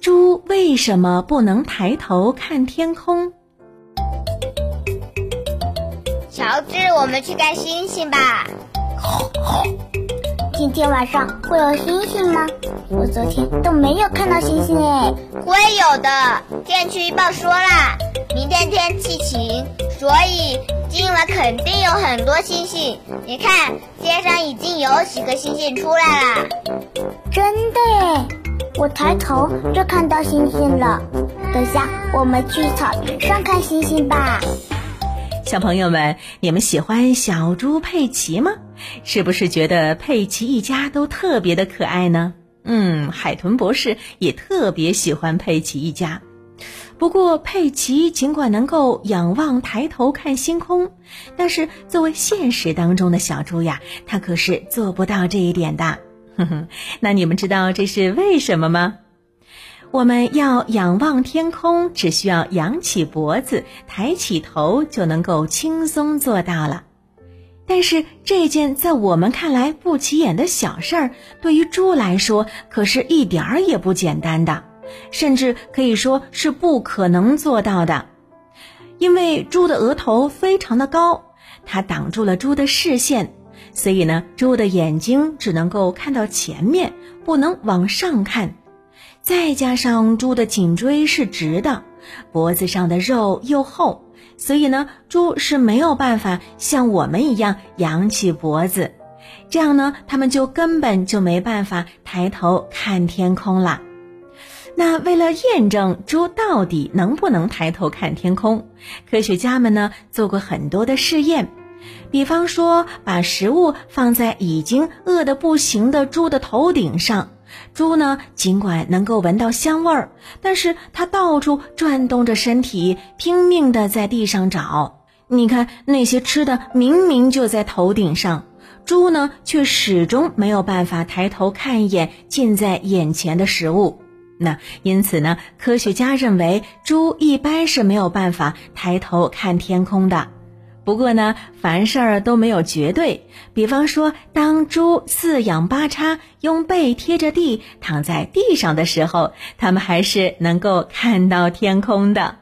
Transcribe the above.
猪为什么不能抬头看天空？乔治，我们去看星星吧。今天晚上会有星星吗？我昨天都没有看到星星哎。会有的，天气预报说啦，明天天气晴，所以今晚肯定有很多星星。你看，天上已经有几个星星出来啦。真的哎，我抬头就看到星星了。等下我们去草原上看星星吧。小朋友们，你们喜欢小猪佩奇吗？是不是觉得佩奇一家都特别的可爱呢？嗯，海豚博士也特别喜欢佩奇一家。不过，佩奇尽管能够仰望抬头看星空，但是作为现实当中的小猪呀，它可是做不到这一点的。哼哼，那你们知道这是为什么吗？我们要仰望天空，只需要仰起脖子、抬起头，就能够轻松做到了。但是这件在我们看来不起眼的小事儿，对于猪来说可是一点儿也不简单的，甚至可以说是不可能做到的。因为猪的额头非常的高，它挡住了猪的视线，所以呢，猪的眼睛只能够看到前面，不能往上看。再加上猪的颈椎是直的，脖子上的肉又厚，所以呢，猪是没有办法像我们一样扬起脖子，这样呢，它们就根本就没办法抬头看天空了。那为了验证猪到底能不能抬头看天空，科学家们呢做过很多的试验，比方说把食物放在已经饿得不行的猪的头顶上。猪呢，尽管能够闻到香味儿，但是它到处转动着身体，拼命的在地上找。你看那些吃的明明就在头顶上，猪呢却始终没有办法抬头看一眼近在眼前的食物。那因此呢，科学家认为猪一般是没有办法抬头看天空的。不过呢，凡事儿都没有绝对。比方说，当猪四仰八叉、用背贴着地躺在地上的时候，它们还是能够看到天空的。